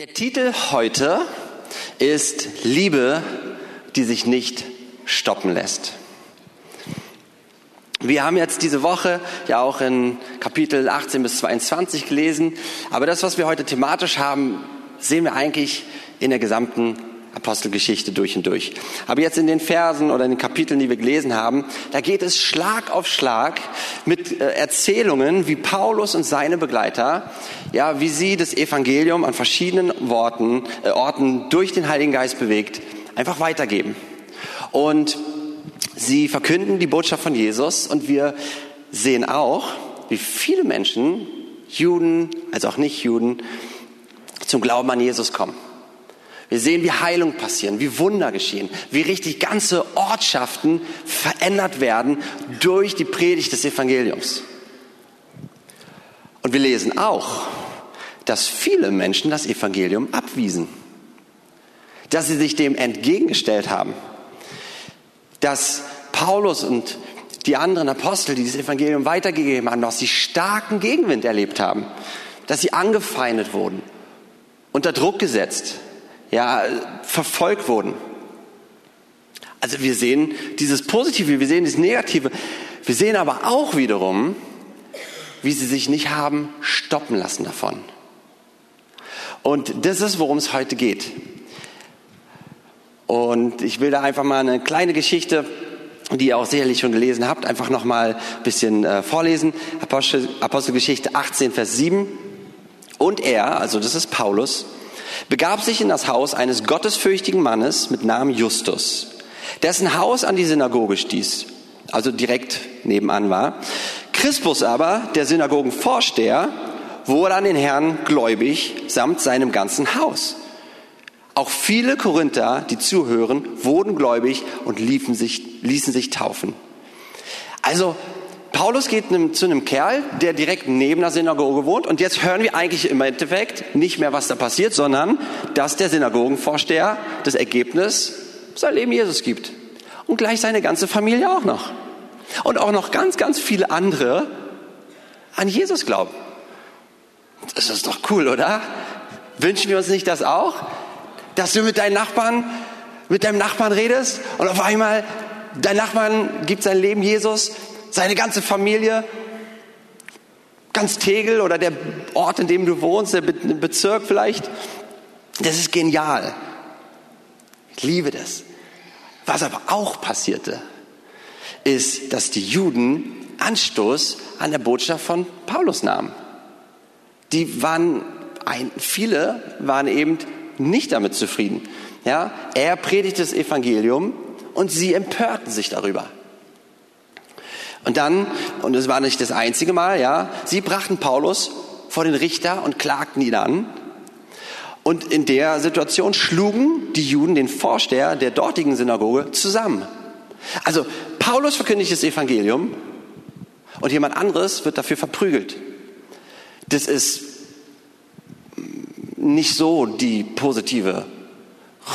Der Titel heute ist Liebe, die sich nicht stoppen lässt. Wir haben jetzt diese Woche ja auch in Kapitel 18 bis 22 gelesen, aber das, was wir heute thematisch haben, sehen wir eigentlich in der gesamten Apostelgeschichte durch und durch. Aber jetzt in den Versen oder in den Kapiteln, die wir gelesen haben, da geht es Schlag auf Schlag mit äh, Erzählungen, wie Paulus und seine Begleiter, ja, wie sie das Evangelium an verschiedenen Worten, äh, Orten durch den Heiligen Geist bewegt, einfach weitergeben. Und sie verkünden die Botschaft von Jesus und wir sehen auch, wie viele Menschen, Juden als auch Nicht-Juden, zum Glauben an Jesus kommen. Wir sehen, wie Heilung passieren, wie Wunder geschehen, wie richtig ganze Ortschaften verändert werden durch die Predigt des Evangeliums. Und wir lesen auch, dass viele Menschen das Evangelium abwiesen, dass sie sich dem entgegengestellt haben, dass Paulus und die anderen Apostel, die das Evangelium weitergegeben haben, dass sie starken Gegenwind erlebt haben, dass sie angefeindet wurden, unter Druck gesetzt, ja, verfolgt wurden. Also wir sehen dieses Positive, wir sehen das Negative. Wir sehen aber auch wiederum, wie sie sich nicht haben stoppen lassen davon. Und das ist, worum es heute geht. Und ich will da einfach mal eine kleine Geschichte, die ihr auch sicherlich schon gelesen habt, einfach noch mal ein bisschen äh, vorlesen. Apostel, Apostelgeschichte 18, Vers 7. Und er, also das ist Paulus, begab sich in das Haus eines gottesfürchtigen Mannes mit Namen Justus, dessen Haus an die Synagoge stieß, also direkt nebenan war. Crispus aber, der Synagogenvorsteher, wurde an den Herrn gläubig samt seinem ganzen Haus. Auch viele Korinther, die zuhören, wurden gläubig und liefen sich, ließen sich taufen. Also Paulus geht zu einem Kerl, der direkt neben der Synagoge wohnt. Und jetzt hören wir eigentlich im Endeffekt nicht mehr, was da passiert, sondern dass der Synagogenvorsteher das Ergebnis sein Leben Jesus gibt. Und gleich seine ganze Familie auch noch. Und auch noch ganz, ganz viele andere an Jesus glauben. Das ist doch cool, oder? Wünschen wir uns nicht das auch? Dass du mit deinen Nachbarn, mit deinem Nachbarn redest und auf einmal dein Nachbarn gibt sein Leben Jesus seine ganze Familie, ganz Tegel oder der Ort, in dem du wohnst, der Bezirk vielleicht. Das ist genial. Ich liebe das. Was aber auch passierte, ist, dass die Juden Anstoß an der Botschaft von Paulus nahmen. Die waren, ein, viele waren eben nicht damit zufrieden. Ja, er predigte das Evangelium und sie empörten sich darüber. Und dann, und es war nicht das einzige Mal, ja, sie brachten Paulus vor den Richter und klagten ihn an. Und in der Situation schlugen die Juden den Vorsteher der dortigen Synagoge zusammen. Also Paulus verkündigt das Evangelium und jemand anderes wird dafür verprügelt. Das ist nicht so die positive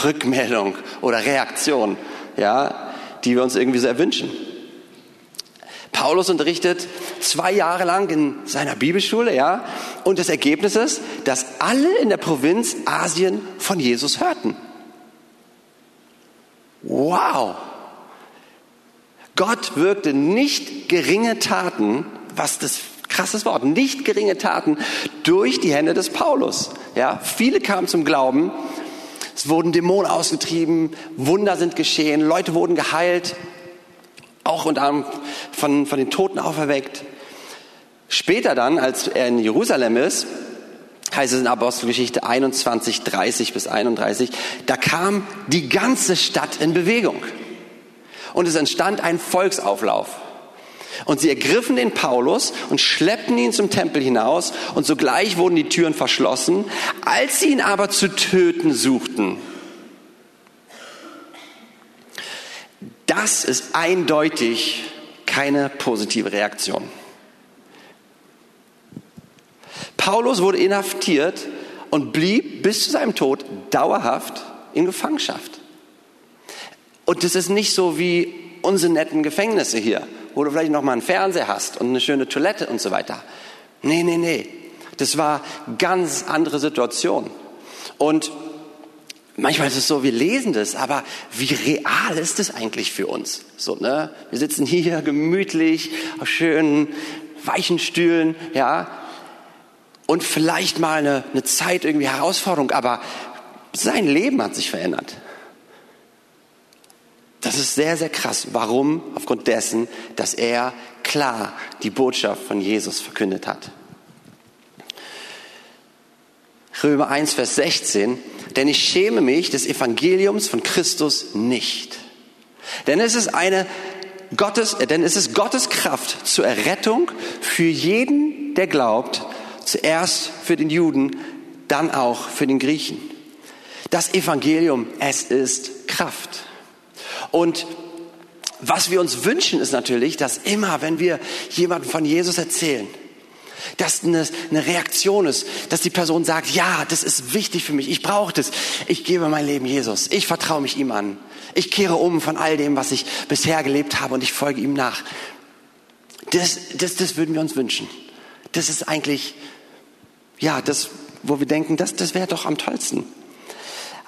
Rückmeldung oder Reaktion, ja, die wir uns irgendwie so erwünschen. Paulus unterrichtet zwei Jahre lang in seiner Bibelschule, ja, und das Ergebnis ist, dass alle in der Provinz Asien von Jesus hörten. Wow! Gott wirkte nicht geringe Taten, was das krasses Wort, nicht geringe Taten durch die Hände des Paulus. Ja, viele kamen zum Glauben, es wurden Dämonen ausgetrieben, Wunder sind geschehen, Leute wurden geheilt auch und anderem von, von den Toten auferweckt. Später dann, als er in Jerusalem ist, heißt es in Apostelgeschichte 21, 30 bis 31, da kam die ganze Stadt in Bewegung. Und es entstand ein Volksauflauf. Und sie ergriffen den Paulus und schleppten ihn zum Tempel hinaus und sogleich wurden die Türen verschlossen. Als sie ihn aber zu töten suchten, Das ist eindeutig keine positive Reaktion. Paulus wurde inhaftiert und blieb bis zu seinem Tod dauerhaft in Gefangenschaft. Und das ist nicht so wie unsere netten Gefängnisse hier, wo du vielleicht noch mal einen Fernseher hast und eine schöne Toilette und so weiter. Nee, nee, nee. Das war ganz andere Situation. Und manchmal ist es so, wir lesen das, aber wie real ist es eigentlich für uns? So, ne? Wir sitzen hier gemütlich auf schönen weichen Stühlen, ja, und vielleicht mal eine, eine Zeit irgendwie Herausforderung, aber sein Leben hat sich verändert. Das ist sehr, sehr krass. Warum? Aufgrund dessen, dass er klar die Botschaft von Jesus verkündet hat. Römer 1, Vers 16. Denn ich schäme mich des Evangeliums von Christus nicht. Denn es ist eine Gottes, denn es ist Gottes Kraft zur Errettung für jeden, der glaubt, zuerst für den Juden, dann auch für den Griechen. Das Evangelium, es ist Kraft. Und was wir uns wünschen, ist natürlich, dass immer, wenn wir jemandem von Jesus erzählen, dass eine, eine Reaktion ist, dass die Person sagt, ja, das ist wichtig für mich, ich brauche das, ich gebe mein Leben Jesus, ich vertraue mich ihm an, ich kehre um von all dem, was ich bisher gelebt habe und ich folge ihm nach. Das, das, das würden wir uns wünschen. Das ist eigentlich, ja, das, wo wir denken, das, das wäre doch am tollsten.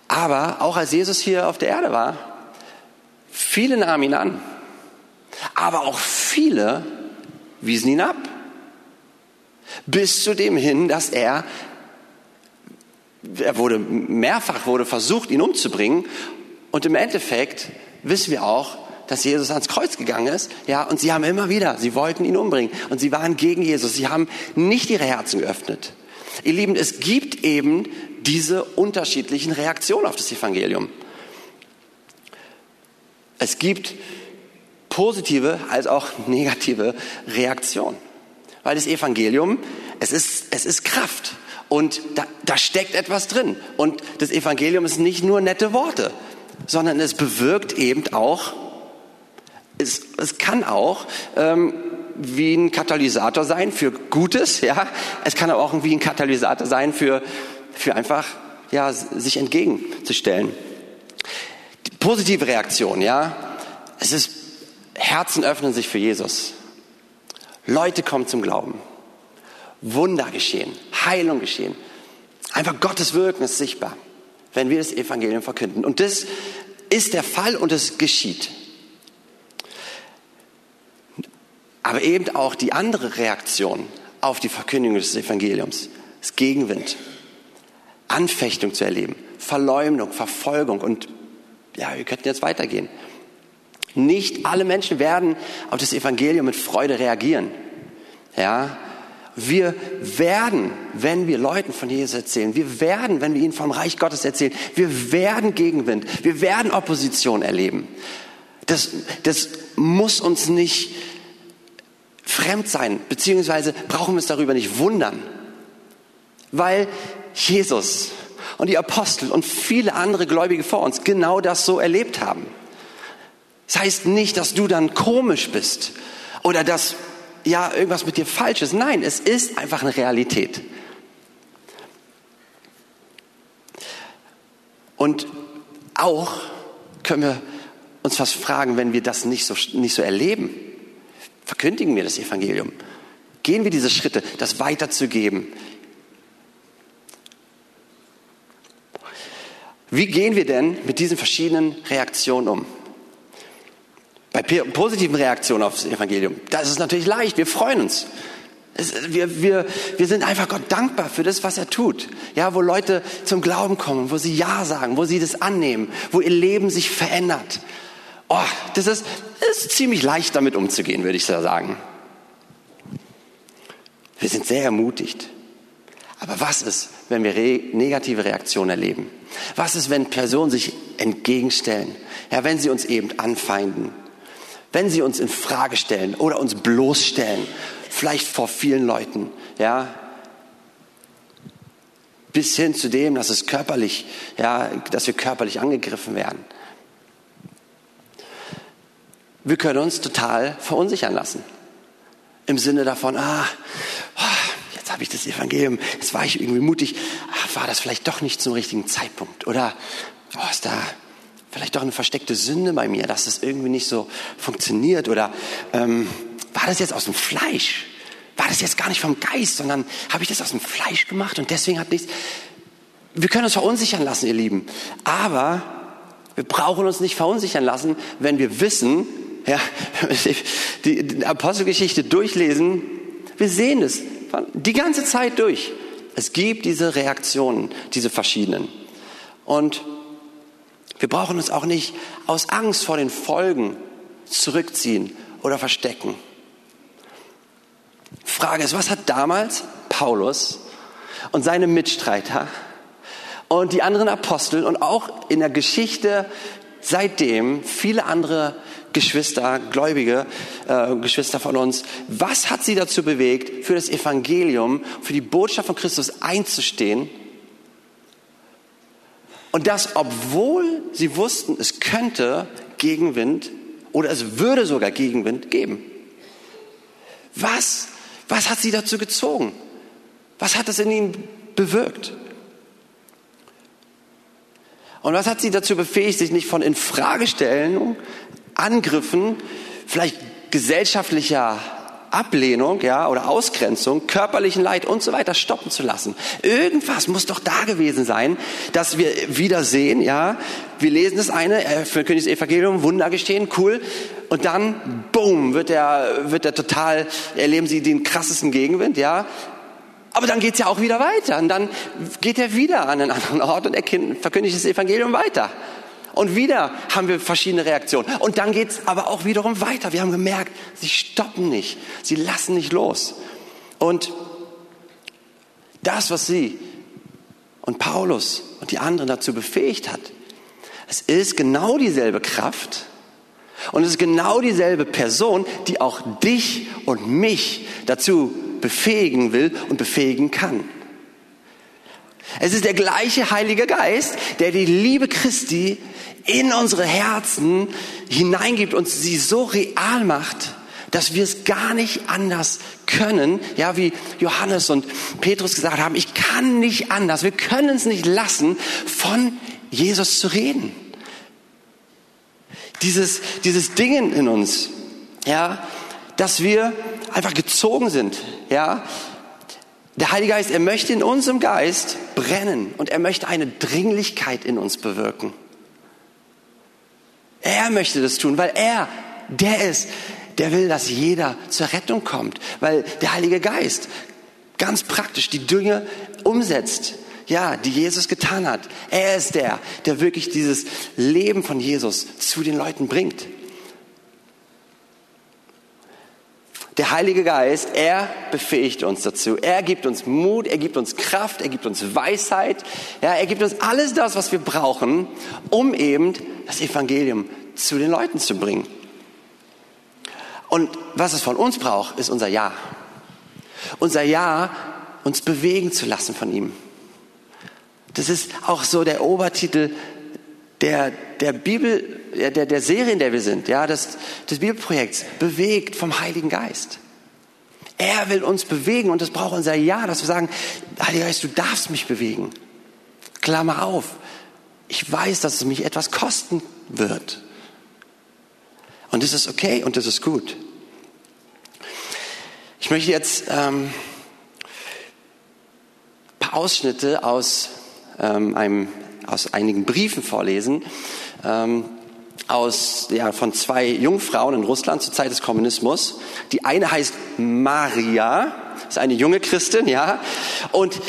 Aber auch als Jesus hier auf der Erde war, viele nahmen ihn an, aber auch viele wiesen ihn ab. Bis zu dem hin, dass er, er wurde mehrfach wurde versucht, ihn umzubringen. Und im Endeffekt wissen wir auch, dass Jesus ans Kreuz gegangen ist, ja, und sie haben immer wieder, sie wollten ihn umbringen und sie waren gegen Jesus, sie haben nicht ihre Herzen geöffnet. Ihr Lieben, es gibt eben diese unterschiedlichen Reaktionen auf das Evangelium. Es gibt positive als auch negative Reaktionen. Weil das Evangelium, es ist, es ist Kraft. Und da, da steckt etwas drin. Und das Evangelium ist nicht nur nette Worte, sondern es bewirkt eben auch, es, es kann auch ähm, wie ein Katalysator sein für Gutes, ja. Es kann aber auch wie ein Katalysator sein für, für einfach, ja, sich entgegenzustellen. Die positive Reaktion, ja. Es ist, Herzen öffnen sich für Jesus. Leute kommen zum Glauben. Wunder geschehen, Heilung geschehen. Einfach Gottes Wirken ist sichtbar, wenn wir das Evangelium verkünden. Und das ist der Fall und es geschieht. Aber eben auch die andere Reaktion auf die Verkündigung des Evangeliums ist Gegenwind, Anfechtung zu erleben, Verleumdung, Verfolgung und ja, wir könnten jetzt weitergehen. Nicht alle Menschen werden auf das Evangelium mit Freude reagieren. Ja, wir werden, wenn wir Leuten von Jesus erzählen, wir werden, wenn wir ihnen vom Reich Gottes erzählen, wir werden Gegenwind, wir werden Opposition erleben. Das, das muss uns nicht fremd sein, beziehungsweise brauchen wir uns darüber nicht wundern, weil Jesus und die Apostel und viele andere Gläubige vor uns genau das so erlebt haben. Das heißt nicht, dass du dann komisch bist oder dass ja irgendwas mit dir falsch ist. Nein, es ist einfach eine Realität. Und auch können wir uns fast fragen, wenn wir das nicht so, nicht so erleben, verkündigen wir das Evangelium? Gehen wir diese Schritte, das weiterzugeben? Wie gehen wir denn mit diesen verschiedenen Reaktionen um? Bei positiven Reaktionen aufs Evangelium, da ist natürlich leicht, wir freuen uns. Wir, wir, wir sind einfach Gott dankbar für das, was er tut. Ja, wo Leute zum Glauben kommen, wo sie Ja sagen, wo sie das annehmen, wo ihr Leben sich verändert. Oh, das ist, ist ziemlich leicht damit umzugehen, würde ich so sagen. Wir sind sehr ermutigt. Aber was ist, wenn wir re negative Reaktionen erleben? Was ist, wenn Personen sich entgegenstellen? Ja, wenn sie uns eben anfeinden, wenn sie uns in Frage stellen oder uns bloßstellen, vielleicht vor vielen Leuten, ja, bis hin zu dem, dass es körperlich, ja, dass wir körperlich angegriffen werden. Wir können uns total verunsichern lassen. Im Sinne davon, ah, oh, jetzt habe ich das Evangelium, jetzt war ich irgendwie mutig, ach, war das vielleicht doch nicht zum richtigen Zeitpunkt? Oder oh, ist da vielleicht doch eine versteckte Sünde bei mir, dass es irgendwie nicht so funktioniert? Oder ähm, war das jetzt aus dem Fleisch? War das jetzt gar nicht vom Geist, sondern habe ich das aus dem Fleisch gemacht und deswegen hat nichts. wir können uns verunsichern lassen, ihr Lieben. Aber wir brauchen uns nicht verunsichern lassen, wenn wir wissen, ja, die, Apostelgeschichte durchlesen, wir sehen es die ganze Zeit durch. Es gibt diese Reaktionen, diese verschiedenen. Und wir brauchen uns auch nicht aus Angst vor den Folgen zurückziehen oder verstecken. Frage ist, was hat damals Paulus und seine Mitstreiter und die anderen Apostel und auch in der Geschichte seitdem viele andere Geschwister, Gläubige, äh, Geschwister von uns, was hat sie dazu bewegt, für das Evangelium, für die Botschaft von Christus einzustehen? Und das, obwohl sie wussten, es könnte Gegenwind oder es würde sogar Gegenwind geben. Was, was hat sie dazu gezogen? Was hat es in ihnen bewirkt? Und was hat sie dazu befähigt, sich nicht von Infragestellung, Angriffen, vielleicht gesellschaftlicher Ablehnung, ja, oder Ausgrenzung, körperlichen Leid und so weiter stoppen zu lassen. Irgendwas muss doch da gewesen sein, dass wir wieder sehen, ja, wir lesen das eine, äh, für Königs Evangelium, Wunder gestehen, cool, und dann, boom, wird der, wird der total, erleben sie den krassesten Gegenwind, ja, aber dann geht's ja auch wieder weiter. Und dann geht er wieder an einen anderen Ort und er verkündigt das Evangelium weiter. Und wieder haben wir verschiedene Reaktionen. Und dann geht's aber auch wiederum weiter. Wir haben gemerkt, sie stoppen nicht. Sie lassen nicht los. Und das, was sie und Paulus und die anderen dazu befähigt hat, es ist genau dieselbe Kraft und es ist genau dieselbe Person, die auch dich und mich dazu befähigen will und befähigen kann. Es ist der gleiche Heilige Geist, der die Liebe Christi in unsere Herzen hineingibt und sie so real macht, dass wir es gar nicht anders können, ja, wie Johannes und Petrus gesagt haben, ich kann nicht anders, wir können es nicht lassen, von Jesus zu reden. Dieses, dieses Dingen in uns, ja, dass wir einfach gezogen sind, ja. Der Heilige Geist, er möchte in unserem Geist brennen und er möchte eine Dringlichkeit in uns bewirken. Er möchte das tun, weil er der ist, der will, dass jeder zur Rettung kommt, weil der Heilige Geist ganz praktisch die Dinge umsetzt, ja, die Jesus getan hat. Er ist der, der wirklich dieses Leben von Jesus zu den Leuten bringt. Der Heilige Geist, er befähigt uns dazu. Er gibt uns Mut, er gibt uns Kraft, er gibt uns Weisheit. Ja, er gibt uns alles das, was wir brauchen, um eben das Evangelium zu den Leuten zu bringen. Und was es von uns braucht, ist unser Ja. Unser Ja, uns bewegen zu lassen von ihm. Das ist auch so der Obertitel der, der Bibel, der, der Serie, in der wir sind, ja, des, des Bibelprojekts, bewegt vom Heiligen Geist. Er will uns bewegen und das braucht unser Ja, dass wir sagen, Heiliger Geist, du darfst mich bewegen. Klammer auf. Ich weiß, dass es mich etwas kosten wird. Und das ist okay und das ist gut. Ich möchte jetzt ähm, ein paar Ausschnitte aus ähm, einem aus einigen Briefen vorlesen, ähm, aus, ja, von zwei Jungfrauen in Russland zur Zeit des Kommunismus. Die eine heißt Maria, ist eine junge Christin, ja, und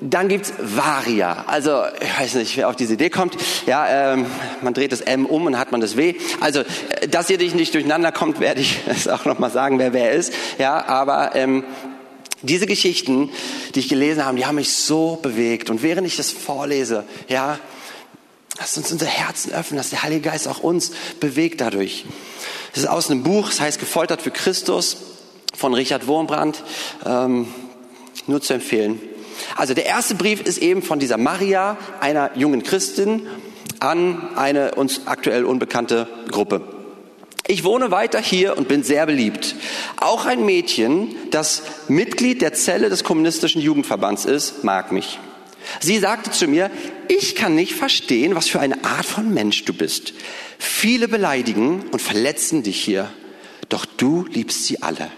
dann gibt's Varia. Also, ich weiß nicht, wer auf diese Idee kommt. Ja, ähm, man dreht das M um und hat man das W. Also, äh, dass ihr dich nicht durcheinander kommt, werde ich es auch nochmal sagen, wer wer ist. Ja, aber ähm, diese Geschichten, die ich gelesen habe, die haben mich so bewegt. Und während ich das vorlese, ja, lasst uns unser Herzen öffnen, dass der Heilige Geist auch uns bewegt dadurch. Das ist aus einem Buch, das heißt Gefoltert für Christus von Richard Wurmbrand. Ähm, nur zu empfehlen. Also der erste Brief ist eben von dieser Maria, einer jungen Christin, an eine uns aktuell unbekannte Gruppe. Ich wohne weiter hier und bin sehr beliebt. Auch ein Mädchen, das Mitglied der Zelle des kommunistischen Jugendverbands ist, mag mich. Sie sagte zu mir, ich kann nicht verstehen, was für eine Art von Mensch du bist. Viele beleidigen und verletzen dich hier, doch du liebst sie alle.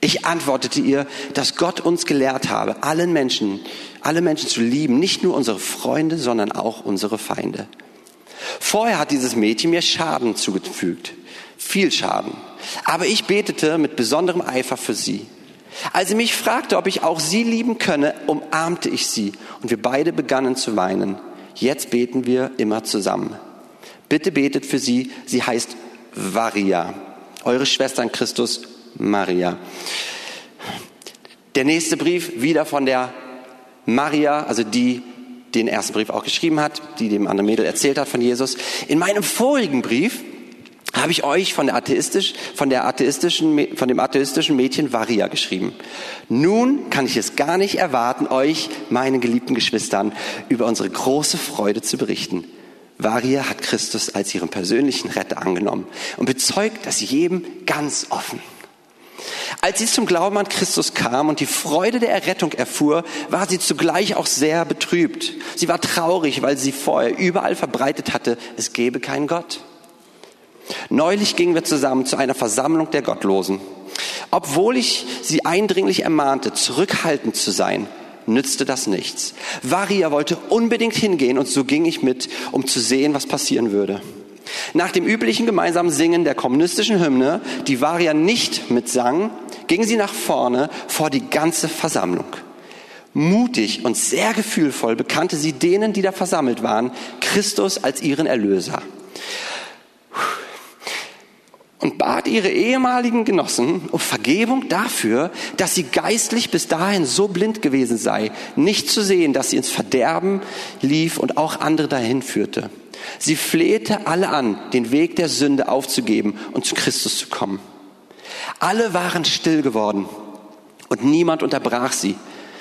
Ich antwortete ihr, dass Gott uns gelehrt habe, allen Menschen, alle Menschen zu lieben, nicht nur unsere Freunde, sondern auch unsere Feinde. Vorher hat dieses Mädchen mir Schaden zugefügt, viel Schaden. Aber ich betete mit besonderem Eifer für sie. Als sie mich fragte, ob ich auch sie lieben könne, umarmte ich sie und wir beide begannen zu weinen. Jetzt beten wir immer zusammen. Bitte betet für sie. Sie heißt Varia. Eure Schwester in Christus, Maria. Der nächste Brief wieder von der Maria, also die den ersten Brief auch geschrieben hat, die dem anderen Mädel erzählt hat von Jesus. In meinem vorigen Brief habe ich euch von der, atheistisch, von, der atheistischen, von dem atheistischen Mädchen Varia geschrieben. Nun kann ich es gar nicht erwarten, euch, meinen geliebten Geschwistern, über unsere große Freude zu berichten. Varia hat Christus als ihren persönlichen Retter angenommen und bezeugt das jedem ganz offen. Als sie zum Glauben an Christus kam und die Freude der Errettung erfuhr, war sie zugleich auch sehr betrübt. Sie war traurig, weil sie vorher überall verbreitet hatte, es gebe keinen Gott. Neulich gingen wir zusammen zu einer Versammlung der Gottlosen. Obwohl ich sie eindringlich ermahnte, zurückhaltend zu sein, nützte das nichts. Varia wollte unbedingt hingehen und so ging ich mit, um zu sehen, was passieren würde. Nach dem üblichen gemeinsamen Singen der kommunistischen Hymne, die Varia nicht mitsang, ging sie nach vorne vor die ganze Versammlung. Mutig und sehr gefühlvoll bekannte sie denen, die da versammelt waren, Christus als ihren Erlöser und bat ihre ehemaligen Genossen um Vergebung dafür, dass sie geistlich bis dahin so blind gewesen sei, nicht zu sehen, dass sie ins Verderben lief und auch andere dahin führte. Sie flehte alle an, den Weg der Sünde aufzugeben und zu Christus zu kommen. Alle waren still geworden und niemand unterbrach sie.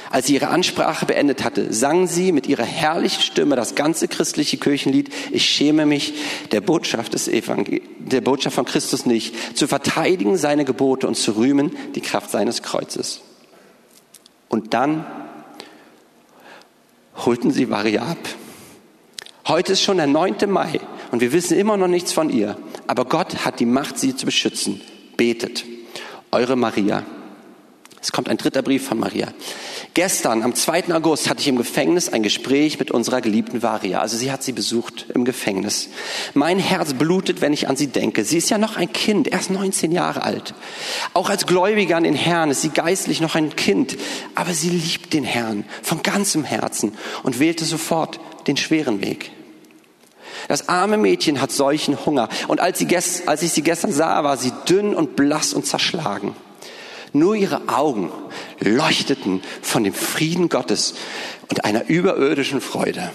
Als sie ihre Ansprache beendet hatte, sang sie mit ihrer herrlichen Stimme das ganze christliche Kirchenlied Ich schäme mich der Botschaft des Evangel der Botschaft von Christus nicht, zu verteidigen seine Gebote und zu rühmen die Kraft seines Kreuzes. Und dann holten sie Maria ab. Heute ist schon der 9. Mai und wir wissen immer noch nichts von ihr, aber Gott hat die Macht, sie zu beschützen. Betet. Eure Maria. Es kommt ein dritter Brief von Maria. Gestern, am 2. August, hatte ich im Gefängnis ein Gespräch mit unserer geliebten Varia. Also sie hat sie besucht im Gefängnis. Mein Herz blutet, wenn ich an sie denke. Sie ist ja noch ein Kind, erst 19 Jahre alt. Auch als Gläubiger an den Herrn ist sie geistlich noch ein Kind. Aber sie liebt den Herrn von ganzem Herzen und wählte sofort den schweren Weg. Das arme Mädchen hat solchen Hunger. Und als, sie, als ich sie gestern sah, war sie dünn und blass und zerschlagen. Nur ihre Augen leuchteten von dem Frieden Gottes und einer überirdischen Freude.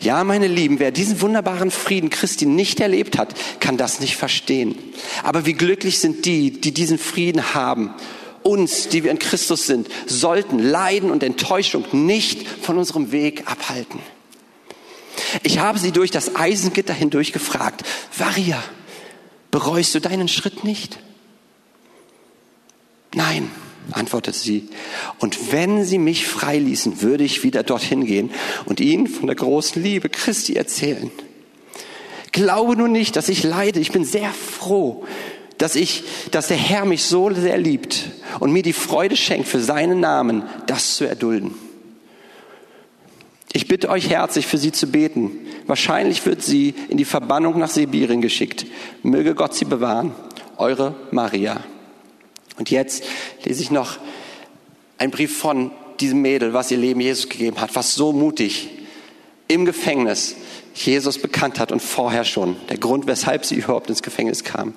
Ja, meine Lieben, wer diesen wunderbaren Frieden Christi nicht erlebt hat, kann das nicht verstehen. Aber wie glücklich sind die, die diesen Frieden haben. Uns, die wir in Christus sind, sollten Leiden und Enttäuschung nicht von unserem Weg abhalten. Ich habe sie durch das Eisengitter hindurch gefragt, Varia, bereust du deinen Schritt nicht? Nein, antwortete sie. Und wenn sie mich freiließen, würde ich wieder dorthin gehen und ihnen von der großen Liebe Christi erzählen. Glaube nur nicht, dass ich leide. Ich bin sehr froh, dass ich, dass der Herr mich so sehr liebt und mir die Freude schenkt, für seinen Namen das zu erdulden. Ich bitte euch herzlich, für sie zu beten. Wahrscheinlich wird sie in die Verbannung nach Sibirien geschickt. Möge Gott sie bewahren. Eure Maria. Und jetzt lese ich noch einen Brief von diesem Mädel, was ihr Leben Jesus gegeben hat, was so mutig im Gefängnis Jesus bekannt hat und vorher schon. Der Grund, weshalb sie überhaupt ins Gefängnis kam.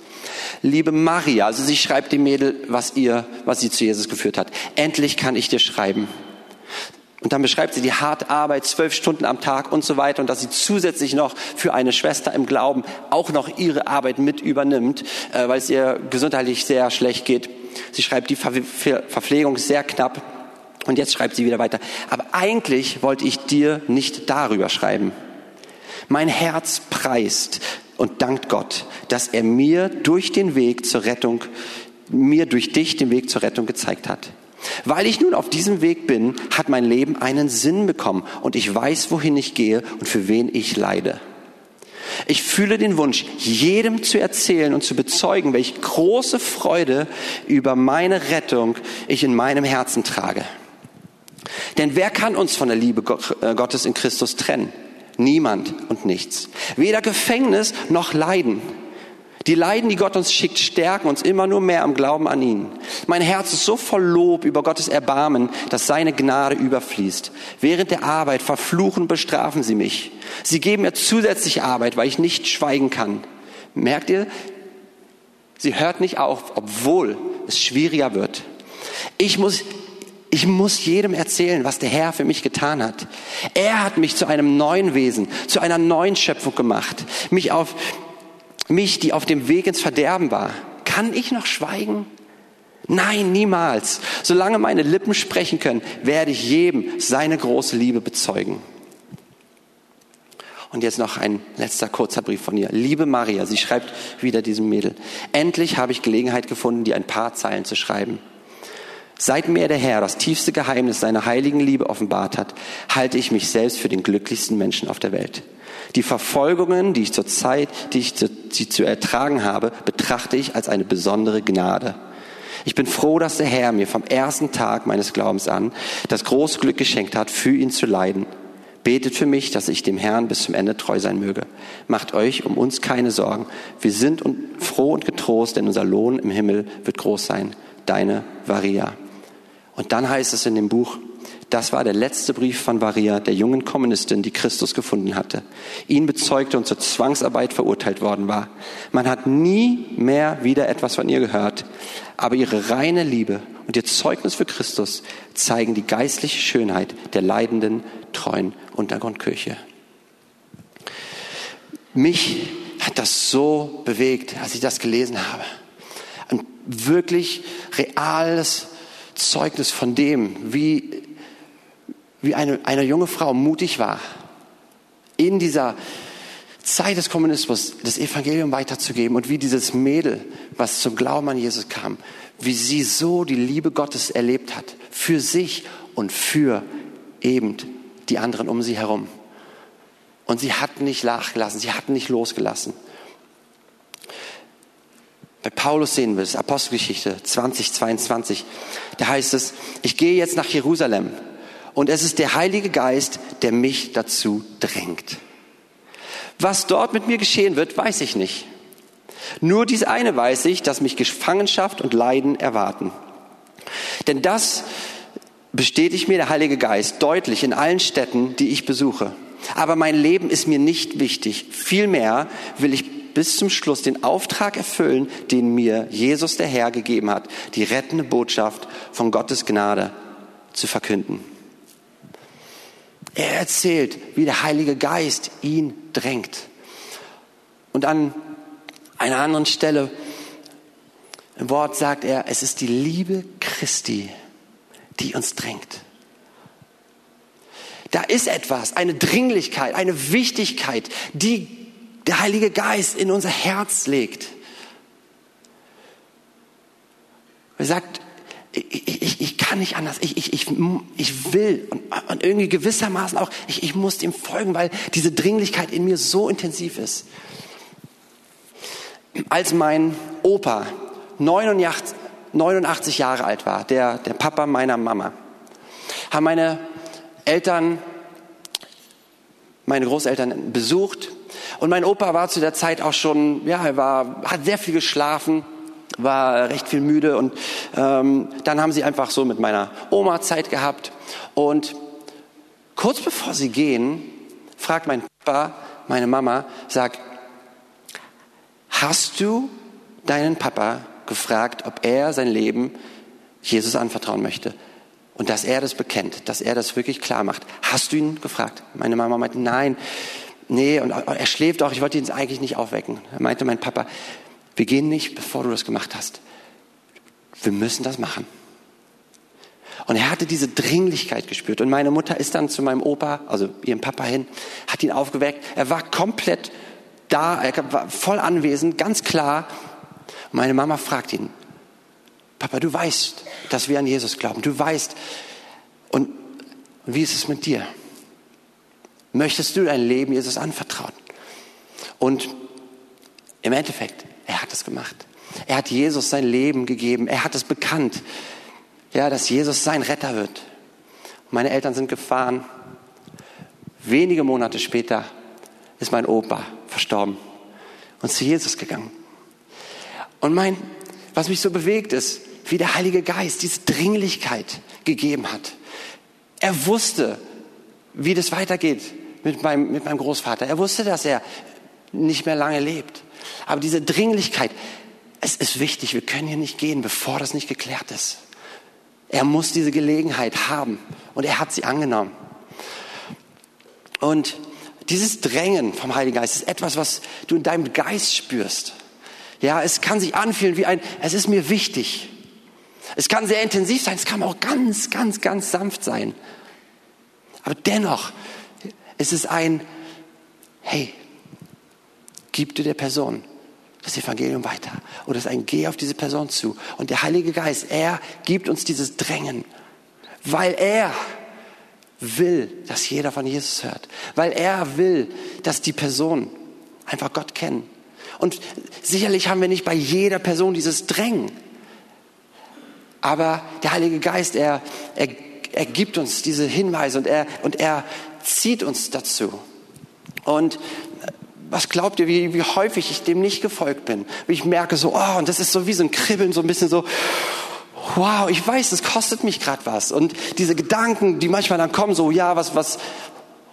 Liebe Maria, also sie schreibt dem Mädel, was ihr, was sie zu Jesus geführt hat. Endlich kann ich dir schreiben. Und dann beschreibt sie die harte Arbeit, zwölf Stunden am Tag und so weiter und dass sie zusätzlich noch für eine Schwester im Glauben auch noch ihre Arbeit mit übernimmt, äh, weil es ihr gesundheitlich sehr schlecht geht. Sie schreibt, die Verpflegung sehr knapp. Und jetzt schreibt sie wieder weiter. Aber eigentlich wollte ich dir nicht darüber schreiben. Mein Herz preist und dankt Gott, dass er mir durch den Weg zur Rettung, mir durch dich den Weg zur Rettung gezeigt hat. Weil ich nun auf diesem Weg bin, hat mein Leben einen Sinn bekommen und ich weiß, wohin ich gehe und für wen ich leide. Ich fühle den Wunsch, jedem zu erzählen und zu bezeugen, welche große Freude über meine Rettung ich in meinem Herzen trage. Denn wer kann uns von der Liebe äh, Gottes in Christus trennen? Niemand und nichts. Weder Gefängnis noch Leiden. Die Leiden, die Gott uns schickt, stärken uns immer nur mehr am Glauben an ihn. Mein Herz ist so voll Lob über Gottes Erbarmen, dass seine Gnade überfließt. Während der Arbeit verfluchen und bestrafen sie mich. Sie geben mir zusätzliche Arbeit, weil ich nicht schweigen kann. Merkt ihr? Sie hört nicht auf, obwohl es schwieriger wird. Ich muss ich muss jedem erzählen, was der Herr für mich getan hat. Er hat mich zu einem neuen Wesen, zu einer neuen Schöpfung gemacht. Mich auf, mich, die auf dem Weg ins Verderben war. Kann ich noch schweigen? Nein, niemals. Solange meine Lippen sprechen können, werde ich jedem seine große Liebe bezeugen. Und jetzt noch ein letzter kurzer Brief von ihr. Liebe Maria, sie schreibt wieder diesem Mädel. Endlich habe ich Gelegenheit gefunden, dir ein paar Zeilen zu schreiben. Seit mir der Herr das tiefste Geheimnis seiner heiligen Liebe offenbart hat, halte ich mich selbst für den glücklichsten Menschen auf der Welt. Die Verfolgungen, die ich zur Zeit, die ich zu, die zu ertragen habe, betrachte ich als eine besondere Gnade. Ich bin froh, dass der Herr mir vom ersten Tag meines Glaubens an das große Glück geschenkt hat, für ihn zu leiden. Betet für mich, dass ich dem Herrn bis zum Ende treu sein möge. Macht euch um uns keine Sorgen. Wir sind froh und getrost, denn unser Lohn im Himmel wird groß sein. Deine Varia. Und dann heißt es in dem Buch, das war der letzte Brief von Varia, der jungen Kommunistin, die Christus gefunden hatte. Ihn bezeugte und zur Zwangsarbeit verurteilt worden war. Man hat nie mehr wieder etwas von ihr gehört, aber ihre reine Liebe und ihr Zeugnis für Christus zeigen die geistliche Schönheit der leidenden, treuen Untergrundkirche. Mich hat das so bewegt, als ich das gelesen habe. Ein wirklich reales Zeugnis von dem, wie, wie eine, eine junge Frau mutig war, in dieser Zeit des Kommunismus das Evangelium weiterzugeben und wie dieses Mädel, was zum Glauben an Jesus kam, wie sie so die Liebe Gottes erlebt hat, für sich und für eben die anderen um sie herum. Und sie hat nicht nachgelassen, sie hat nicht losgelassen. Bei Paulus sehen wir es, Apostelgeschichte 2022, da heißt es, ich gehe jetzt nach Jerusalem und es ist der Heilige Geist, der mich dazu drängt. Was dort mit mir geschehen wird, weiß ich nicht. Nur dies eine weiß ich, dass mich Gefangenschaft und Leiden erwarten. Denn das bestätigt mir der Heilige Geist deutlich in allen Städten, die ich besuche. Aber mein Leben ist mir nicht wichtig. Vielmehr will ich bis zum Schluss den Auftrag erfüllen, den mir Jesus der Herr gegeben hat, die rettende Botschaft von Gottes Gnade zu verkünden. Er erzählt, wie der Heilige Geist ihn drängt. Und an einer anderen Stelle im Wort sagt er, es ist die Liebe Christi, die uns drängt. Da ist etwas, eine Dringlichkeit, eine Wichtigkeit, die der Heilige Geist in unser Herz legt. Er sagt, ich, ich, ich kann nicht anders, ich, ich, ich, ich will und, und irgendwie gewissermaßen auch, ich, ich muss ihm folgen, weil diese Dringlichkeit in mir so intensiv ist. Als mein Opa 89, 89 Jahre alt war, der, der Papa meiner Mama, haben meine Eltern, meine Großeltern besucht. Und mein Opa war zu der Zeit auch schon, ja, er war, hat sehr viel geschlafen, war recht viel müde und ähm, dann haben sie einfach so mit meiner Oma Zeit gehabt und kurz bevor sie gehen, fragt mein Papa, meine Mama, sagt, hast du deinen Papa gefragt, ob er sein Leben Jesus anvertrauen möchte? Und dass er das bekennt, dass er das wirklich klar macht. Hast du ihn gefragt? Meine Mama meinte, nein, nee, und er schläft auch, ich wollte ihn eigentlich nicht aufwecken. Da meinte mein Papa, wir gehen nicht, bevor du das gemacht hast. Wir müssen das machen. Und er hatte diese Dringlichkeit gespürt. Und meine Mutter ist dann zu meinem Opa, also ihrem Papa hin, hat ihn aufgeweckt. Er war komplett da, er war voll anwesend, ganz klar. Und meine Mama fragt ihn, Papa, du weißt, dass wir an Jesus glauben. Du weißt. Und wie ist es mit dir? Möchtest du dein Leben Jesus anvertrauen? Und im Endeffekt, er hat es gemacht. Er hat Jesus sein Leben gegeben. Er hat es bekannt, ja, dass Jesus sein Retter wird. Meine Eltern sind gefahren. Wenige Monate später ist mein Opa verstorben und zu Jesus gegangen. Und mein, was mich so bewegt ist, wie der Heilige Geist diese Dringlichkeit gegeben hat. Er wusste, wie das weitergeht mit meinem, mit meinem Großvater. Er wusste, dass er nicht mehr lange lebt. Aber diese Dringlichkeit, es ist wichtig, wir können hier nicht gehen, bevor das nicht geklärt ist. Er muss diese Gelegenheit haben und er hat sie angenommen. Und dieses Drängen vom Heiligen Geist ist etwas, was du in deinem Geist spürst. Ja, es kann sich anfühlen wie ein, es ist mir wichtig. Es kann sehr intensiv sein, es kann auch ganz, ganz, ganz sanft sein. Aber dennoch ist es ein, hey, gib dir der Person das Evangelium weiter. Oder es ist ein Geh auf diese Person zu. Und der Heilige Geist, er gibt uns dieses Drängen, weil er will, dass jeder von Jesus hört. Weil er will, dass die Person einfach Gott kennen. Und sicherlich haben wir nicht bei jeder Person dieses Drängen. Aber der Heilige Geist, er, er, er gibt uns diese Hinweise und er, und er zieht uns dazu. Und was glaubt ihr, wie, wie häufig ich dem nicht gefolgt bin? Wie ich merke so, oh, und das ist so wie so ein Kribbeln, so ein bisschen so, wow, ich weiß, das kostet mich gerade was. Und diese Gedanken, die manchmal dann kommen, so, ja, was, was,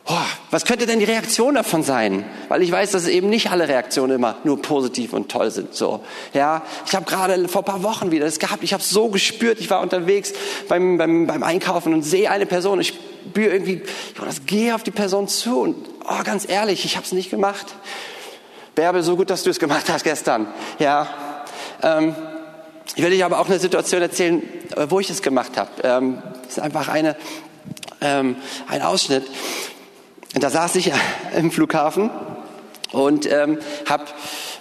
oh, was könnte denn die Reaktion davon sein? Weil ich weiß, dass eben nicht alle Reaktionen immer nur positiv und toll sind. So, ja, ich habe gerade vor paar Wochen wieder das gehabt. Ich habe so gespürt. Ich war unterwegs beim, beim, beim Einkaufen und sehe eine Person. Ich spüre irgendwie, Jonas, gehe auf die Person zu und oh, ganz ehrlich, ich habe es nicht gemacht. Bärbe, so gut, dass du es gemacht hast gestern. Ja. Ähm, ich will dir aber auch eine Situation erzählen, äh, wo ich es gemacht habe. Ähm, das ist einfach eine, ähm, ein Ausschnitt. Da saß ich im Flughafen und ähm, hab,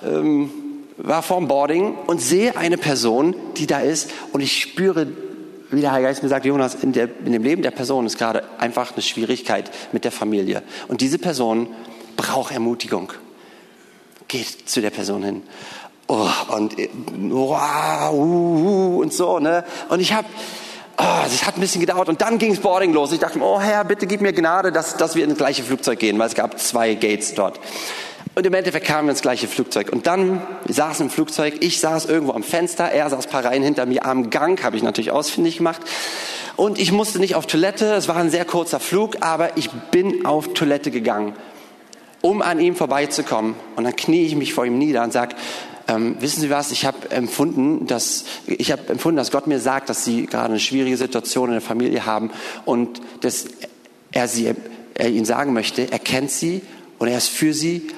ähm, war vorm Boarding und sehe eine Person, die da ist und ich spüre, wie der Heilige Geist mir sagt, Jonas, in, der, in dem Leben der Person ist gerade einfach eine Schwierigkeit mit der Familie. Und diese Person braucht Ermutigung. Geht zu der Person hin. Oh, und wow, uh, uh, und so, ne? Und ich habe oh, das hat ein bisschen gedauert und dann ging's Boarding los. Ich dachte, oh Herr, bitte gib mir Gnade, dass, dass wir ins gleiche Flugzeug gehen, weil es gab zwei Gates dort. Und im Endeffekt kamen wir ins gleiche Flugzeug. Und dann, saßen im Flugzeug, ich saß irgendwo am Fenster, er saß ein paar Reihen hinter mir am Gang, habe ich natürlich ausfindig gemacht. Und ich musste nicht auf Toilette, es war ein sehr kurzer Flug, aber ich bin auf Toilette gegangen, um an ihm vorbeizukommen. Und dann knie ich mich vor ihm nieder und sag, ähm, wissen Sie was? Ich habe empfunden, dass ich habe empfunden, dass Gott mir sagt, dass Sie gerade eine schwierige Situation in der Familie haben und dass er sie, er Ihnen sagen möchte, er kennt Sie und er ist für Sie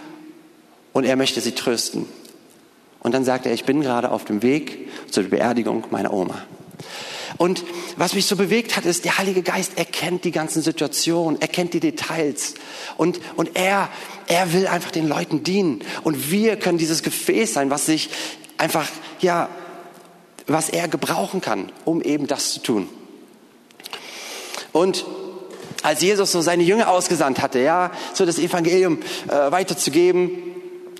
und er möchte Sie trösten. Und dann sagt er, ich bin gerade auf dem Weg zur Beerdigung meiner Oma. Und was mich so bewegt hat, ist, der Heilige Geist erkennt die ganzen Situationen, er kennt die Details. Und, und er, er will einfach den Leuten dienen. Und wir können dieses Gefäß sein, was sich einfach, ja, was er gebrauchen kann, um eben das zu tun. Und als Jesus so seine Jünger ausgesandt hatte, ja, so das Evangelium äh, weiterzugeben,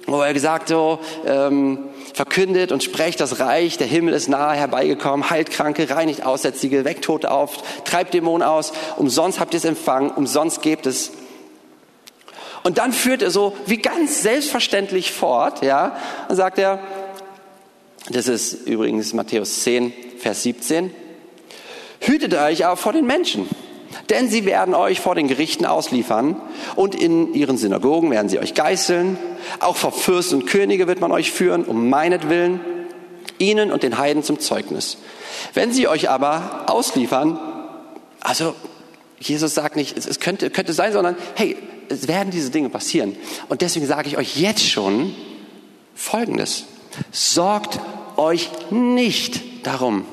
wo er gesagt so, ähm, verkündet und sprecht das Reich, der Himmel ist nahe herbeigekommen, heilt Kranke, reinigt Aussätzige, weckt Tote auf, treibt Dämonen aus, umsonst habt ihr es empfangen, umsonst gebt es. Und dann führt er so wie ganz selbstverständlich fort, ja, und sagt er, das ist übrigens Matthäus 10, Vers 17, hütet euch auch vor den Menschen. Denn sie werden euch vor den Gerichten ausliefern und in ihren Synagogen werden sie euch geißeln. Auch vor Fürsten und Könige wird man euch führen, um meinetwillen, ihnen und den Heiden zum Zeugnis. Wenn sie euch aber ausliefern, also Jesus sagt nicht, es könnte, könnte sein, sondern hey, es werden diese Dinge passieren. Und deswegen sage ich euch jetzt schon Folgendes. Sorgt euch nicht darum,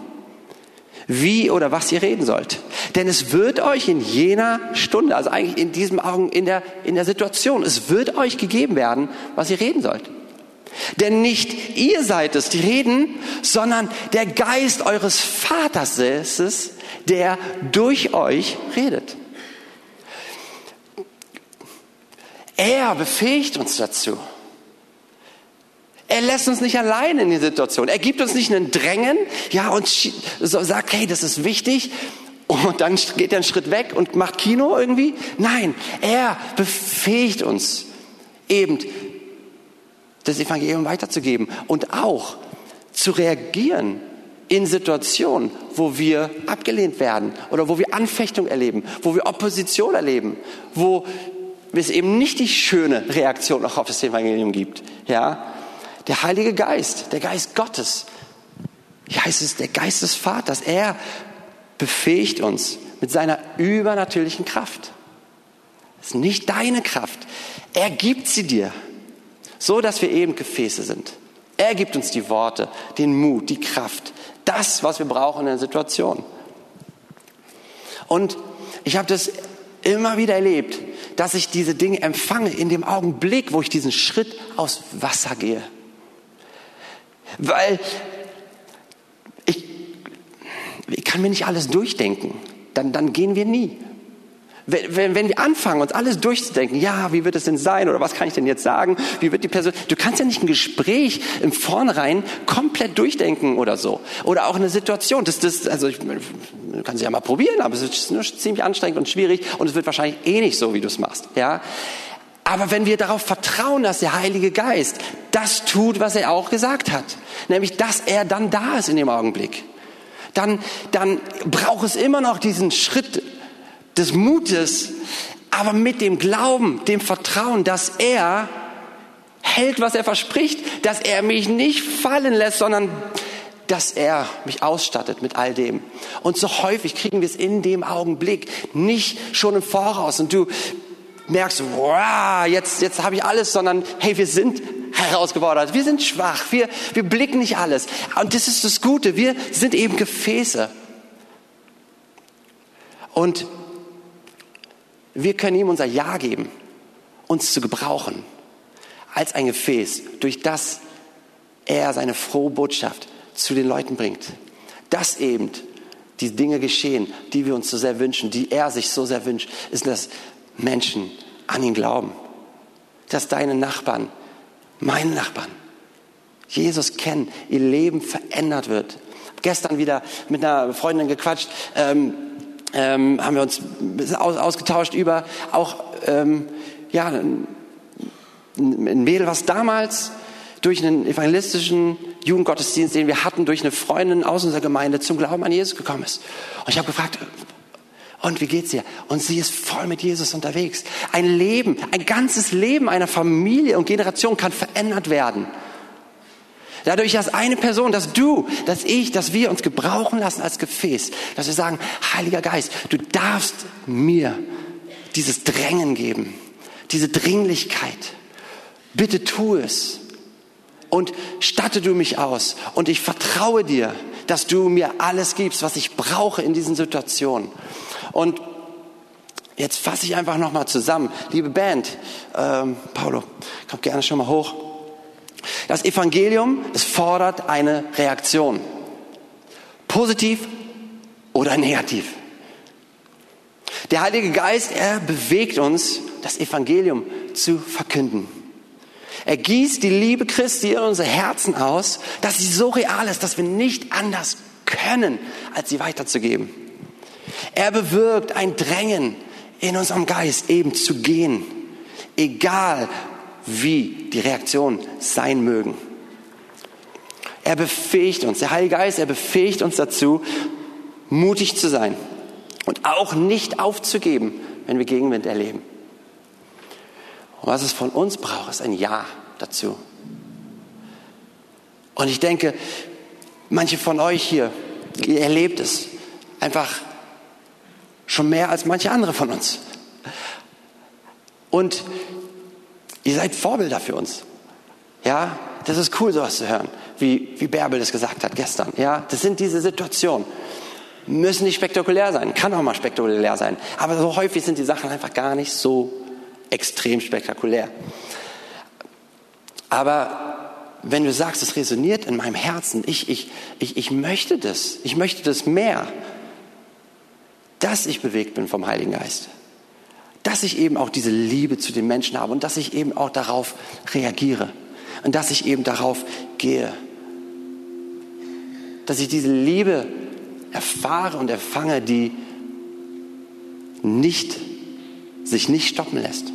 wie oder was ihr reden sollt. Denn es wird euch in jener Stunde, also eigentlich in diesem Augen, in der, in der Situation, es wird euch gegeben werden, was ihr reden sollt. Denn nicht ihr seid es, die reden, sondern der Geist eures Vaters ist es, der durch euch redet. Er befähigt uns dazu. Er lässt uns nicht allein in die Situation. Er gibt uns nicht einen Drängen, ja, und sagt, hey, das ist wichtig. Und dann geht er einen Schritt weg und macht Kino irgendwie. Nein, er befähigt uns eben das Evangelium weiterzugeben und auch zu reagieren in Situationen, wo wir abgelehnt werden oder wo wir Anfechtung erleben, wo wir Opposition erleben, wo es eben nicht die schöne Reaktion noch auf das Evangelium gibt. Ja, der Heilige Geist, der Geist Gottes, hier heißt es der Geist des Vaters, er befähigt uns mit seiner übernatürlichen Kraft. Das ist nicht deine Kraft. Er gibt sie dir, so dass wir eben Gefäße sind. Er gibt uns die Worte, den Mut, die Kraft, das, was wir brauchen in der Situation. Und ich habe das immer wieder erlebt, dass ich diese Dinge empfange in dem Augenblick, wo ich diesen Schritt aus Wasser gehe. Weil ich, ich kann mir nicht alles durchdenken. Dann, dann gehen wir nie. Wenn, wenn, wenn wir anfangen, uns alles durchzudenken, ja, wie wird es denn sein oder was kann ich denn jetzt sagen? Wie wird die Person? Du kannst ja nicht ein Gespräch im Vornherein komplett durchdenken oder so. Oder auch eine Situation. Das, das, also ich, du kannst es ja mal probieren, aber es ist ziemlich anstrengend und schwierig und es wird wahrscheinlich eh nicht so, wie du es machst. Ja. Aber wenn wir darauf vertrauen, dass der Heilige Geist das tut, was er auch gesagt hat, nämlich dass er dann da ist in dem Augenblick, dann, dann braucht es immer noch diesen Schritt des Mutes, aber mit dem Glauben, dem Vertrauen, dass er hält, was er verspricht, dass er mich nicht fallen lässt, sondern dass er mich ausstattet mit all dem. Und so häufig kriegen wir es in dem Augenblick, nicht schon im Voraus. Und du merkst, wow, jetzt, jetzt habe ich alles, sondern hey, wir sind herausgefordert, wir sind schwach, wir, wir blicken nicht alles. Und das ist das Gute, wir sind eben Gefäße. Und wir können ihm unser Ja geben, uns zu gebrauchen als ein Gefäß, durch das er seine frohe Botschaft zu den Leuten bringt. Dass eben die Dinge geschehen, die wir uns so sehr wünschen, die er sich so sehr wünscht, ist, dass Menschen an ihn glauben. Dass deine Nachbarn, meine Nachbarn, Jesus kennen, ihr Leben verändert wird. Gestern wieder mit einer Freundin gequatscht. Ähm, ähm, haben wir uns aus, ausgetauscht über auch ähm, ja, ein Mädel, was damals durch einen evangelistischen Jugendgottesdienst, den wir hatten, durch eine Freundin aus unserer Gemeinde zum Glauben an Jesus gekommen ist. Und ich habe gefragt, und wie geht's ihr? Und sie ist voll mit Jesus unterwegs. Ein Leben, ein ganzes Leben einer Familie und Generation kann verändert werden. Dadurch, dass eine Person, dass du, dass ich, dass wir uns gebrauchen lassen als Gefäß, dass wir sagen, Heiliger Geist, du darfst mir dieses Drängen geben, diese Dringlichkeit. Bitte tu es und statte du mich aus und ich vertraue dir, dass du mir alles gibst, was ich brauche in diesen Situationen. Und jetzt fasse ich einfach nochmal zusammen. Liebe Band, ähm, Paulo, komm gerne schon mal hoch. Das Evangelium, es fordert eine Reaktion. Positiv oder negativ. Der Heilige Geist, er bewegt uns, das Evangelium zu verkünden. Er gießt die Liebe Christi in unsere Herzen aus, dass sie so real ist, dass wir nicht anders können, als sie weiterzugeben. Er bewirkt ein Drängen in unserem Geist, eben zu gehen, egal wie die Reaktionen sein mögen. Er befähigt uns, der Heilige Geist, er befähigt uns dazu, mutig zu sein und auch nicht aufzugeben, wenn wir Gegenwind erleben. Und was es von uns braucht, ist ein Ja dazu. Und ich denke, manche von euch hier, ihr erlebt es einfach schon mehr als manche andere von uns. Und Ihr seid Vorbilder für uns. Ja, das ist cool, sowas zu hören, wie, wie Bärbel das gesagt hat gestern. Ja, das sind diese Situationen. Müssen nicht spektakulär sein, kann auch mal spektakulär sein. Aber so häufig sind die Sachen einfach gar nicht so extrem spektakulär. Aber wenn du sagst, es resoniert in meinem Herzen, ich, ich, ich, ich möchte das, ich möchte das mehr, dass ich bewegt bin vom Heiligen Geist dass ich eben auch diese Liebe zu den Menschen habe und dass ich eben auch darauf reagiere. Und dass ich eben darauf gehe. Dass ich diese Liebe erfahre und erfange, die nicht, sich nicht stoppen lässt.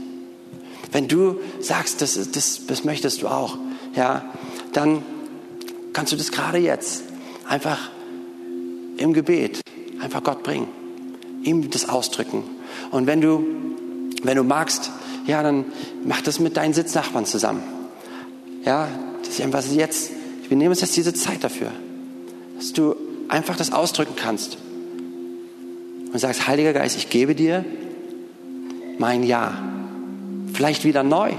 Wenn du sagst, das, das, das möchtest du auch, ja, dann kannst du das gerade jetzt einfach im Gebet einfach Gott bringen, ihm das ausdrücken. Und wenn du, wenn du magst, ja, dann mach das mit deinen Sitznachbarn zusammen. Ja, das ist einfach jetzt, wir nehmen uns jetzt diese Zeit dafür, dass du einfach das ausdrücken kannst und sagst, Heiliger Geist, ich gebe dir mein Ja. Vielleicht wieder neu.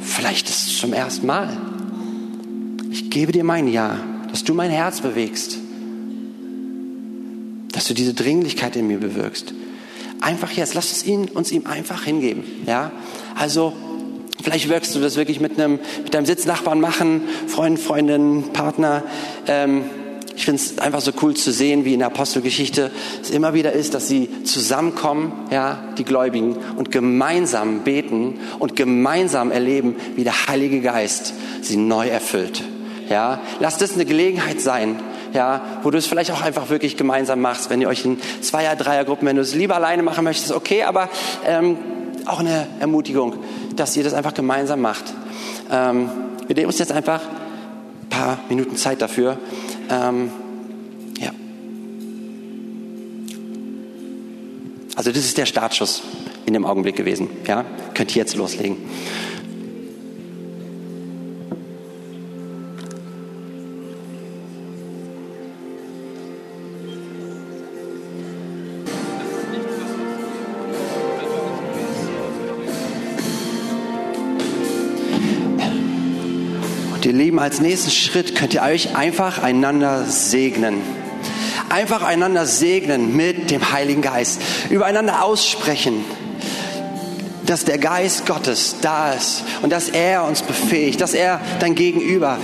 Vielleicht ist es zum ersten Mal. Ich gebe dir mein Ja, dass du mein Herz bewegst. Dass du diese Dringlichkeit in mir bewirkst. Einfach jetzt, lass uns ihn, uns ihm einfach hingeben. Ja? Also, vielleicht wirkst du das wirklich mit, einem, mit deinem Sitznachbarn machen, Freund, Freundin, Partner. Ähm, ich finde es einfach so cool zu sehen, wie in der Apostelgeschichte es immer wieder ist, dass sie zusammenkommen, ja, die Gläubigen, und gemeinsam beten und gemeinsam erleben, wie der Heilige Geist sie neu erfüllt. Ja, lass das eine Gelegenheit sein, ja, wo du es vielleicht auch einfach wirklich gemeinsam machst, wenn ihr euch in Zweier-, Dreiergruppen, wenn du es lieber alleine machen möchtest, okay, aber ähm, auch eine Ermutigung, dass ihr das einfach gemeinsam macht. Ähm, wir nehmen uns jetzt einfach ein paar Minuten Zeit dafür. Ähm, ja. Also das ist der Startschuss in dem Augenblick gewesen. Ja, könnt ihr jetzt loslegen. Ihr Lieben, als nächsten Schritt könnt ihr euch einfach einander segnen. Einfach einander segnen mit dem Heiligen Geist. Übereinander aussprechen, dass der Geist Gottes da ist und dass er uns befähigt, dass er dein Gegenüber,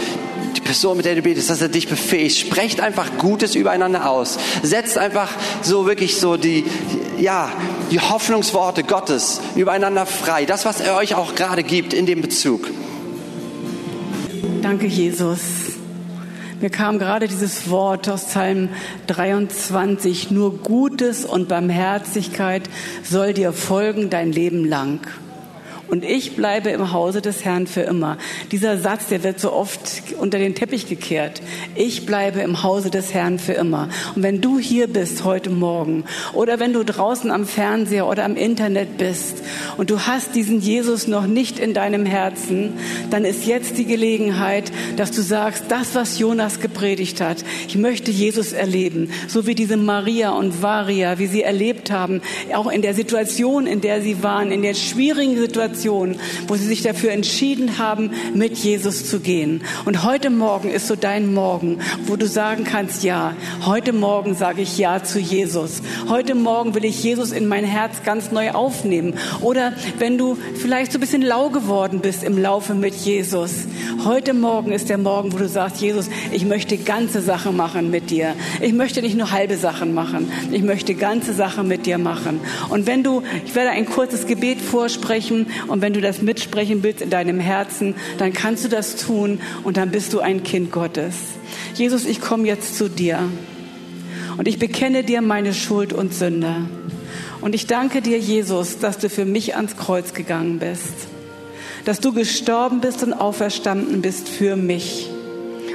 die Person, mit der du betest, dass er dich befähigt. Sprecht einfach Gutes übereinander aus. Setzt einfach so wirklich so die, ja, die Hoffnungsworte Gottes übereinander frei. Das, was er euch auch gerade gibt in dem Bezug. Danke, Jesus. Mir kam gerade dieses Wort aus Psalm 23, nur Gutes und Barmherzigkeit soll dir folgen dein Leben lang und ich bleibe im Hause des Herrn für immer. Dieser Satz, der wird so oft unter den Teppich gekehrt. Ich bleibe im Hause des Herrn für immer. Und wenn du hier bist heute Morgen oder wenn du draußen am Fernseher oder am Internet bist und du hast diesen Jesus noch nicht in deinem Herzen, dann ist jetzt die Gelegenheit, dass du sagst, das, was Jonas gepredigt hat, ich möchte Jesus erleben, so wie diese Maria und Varia, wie sie erlebt haben, auch in der Situation, in der sie waren, in der schwierigen Situation, Situation, wo sie sich dafür entschieden haben, mit Jesus zu gehen. Und heute Morgen ist so dein Morgen, wo du sagen kannst, ja, heute Morgen sage ich ja zu Jesus. Heute Morgen will ich Jesus in mein Herz ganz neu aufnehmen. Oder wenn du vielleicht so ein bisschen lau geworden bist im Laufe mit Jesus. Heute Morgen ist der Morgen, wo du sagst, Jesus, ich möchte ganze Sachen machen mit dir. Ich möchte nicht nur halbe Sachen machen. Ich möchte ganze Sachen mit dir machen. Und wenn du, ich werde ein kurzes Gebet vorsprechen und wenn du das mitsprechen willst in deinem Herzen, dann kannst du das tun und dann bist du ein Kind Gottes. Jesus, ich komme jetzt zu dir und ich bekenne dir meine Schuld und Sünde. Und ich danke dir, Jesus, dass du für mich ans Kreuz gegangen bist, dass du gestorben bist und auferstanden bist für mich.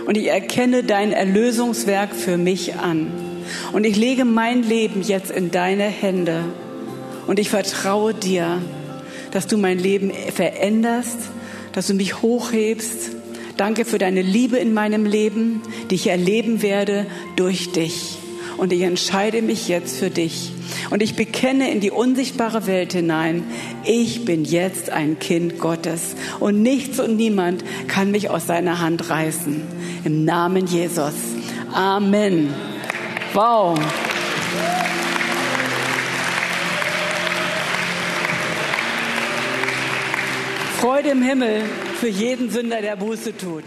Und ich erkenne dein Erlösungswerk für mich an. Und ich lege mein Leben jetzt in deine Hände. Und ich vertraue dir, dass du mein Leben veränderst, dass du mich hochhebst. Danke für deine Liebe in meinem Leben, die ich erleben werde durch dich. Und ich entscheide mich jetzt für dich. Und ich bekenne in die unsichtbare Welt hinein, ich bin jetzt ein Kind Gottes. Und nichts und niemand kann mich aus seiner Hand reißen. Im Namen Jesus. Amen. Wow. Freude im Himmel für jeden Sünder, der Buße tut.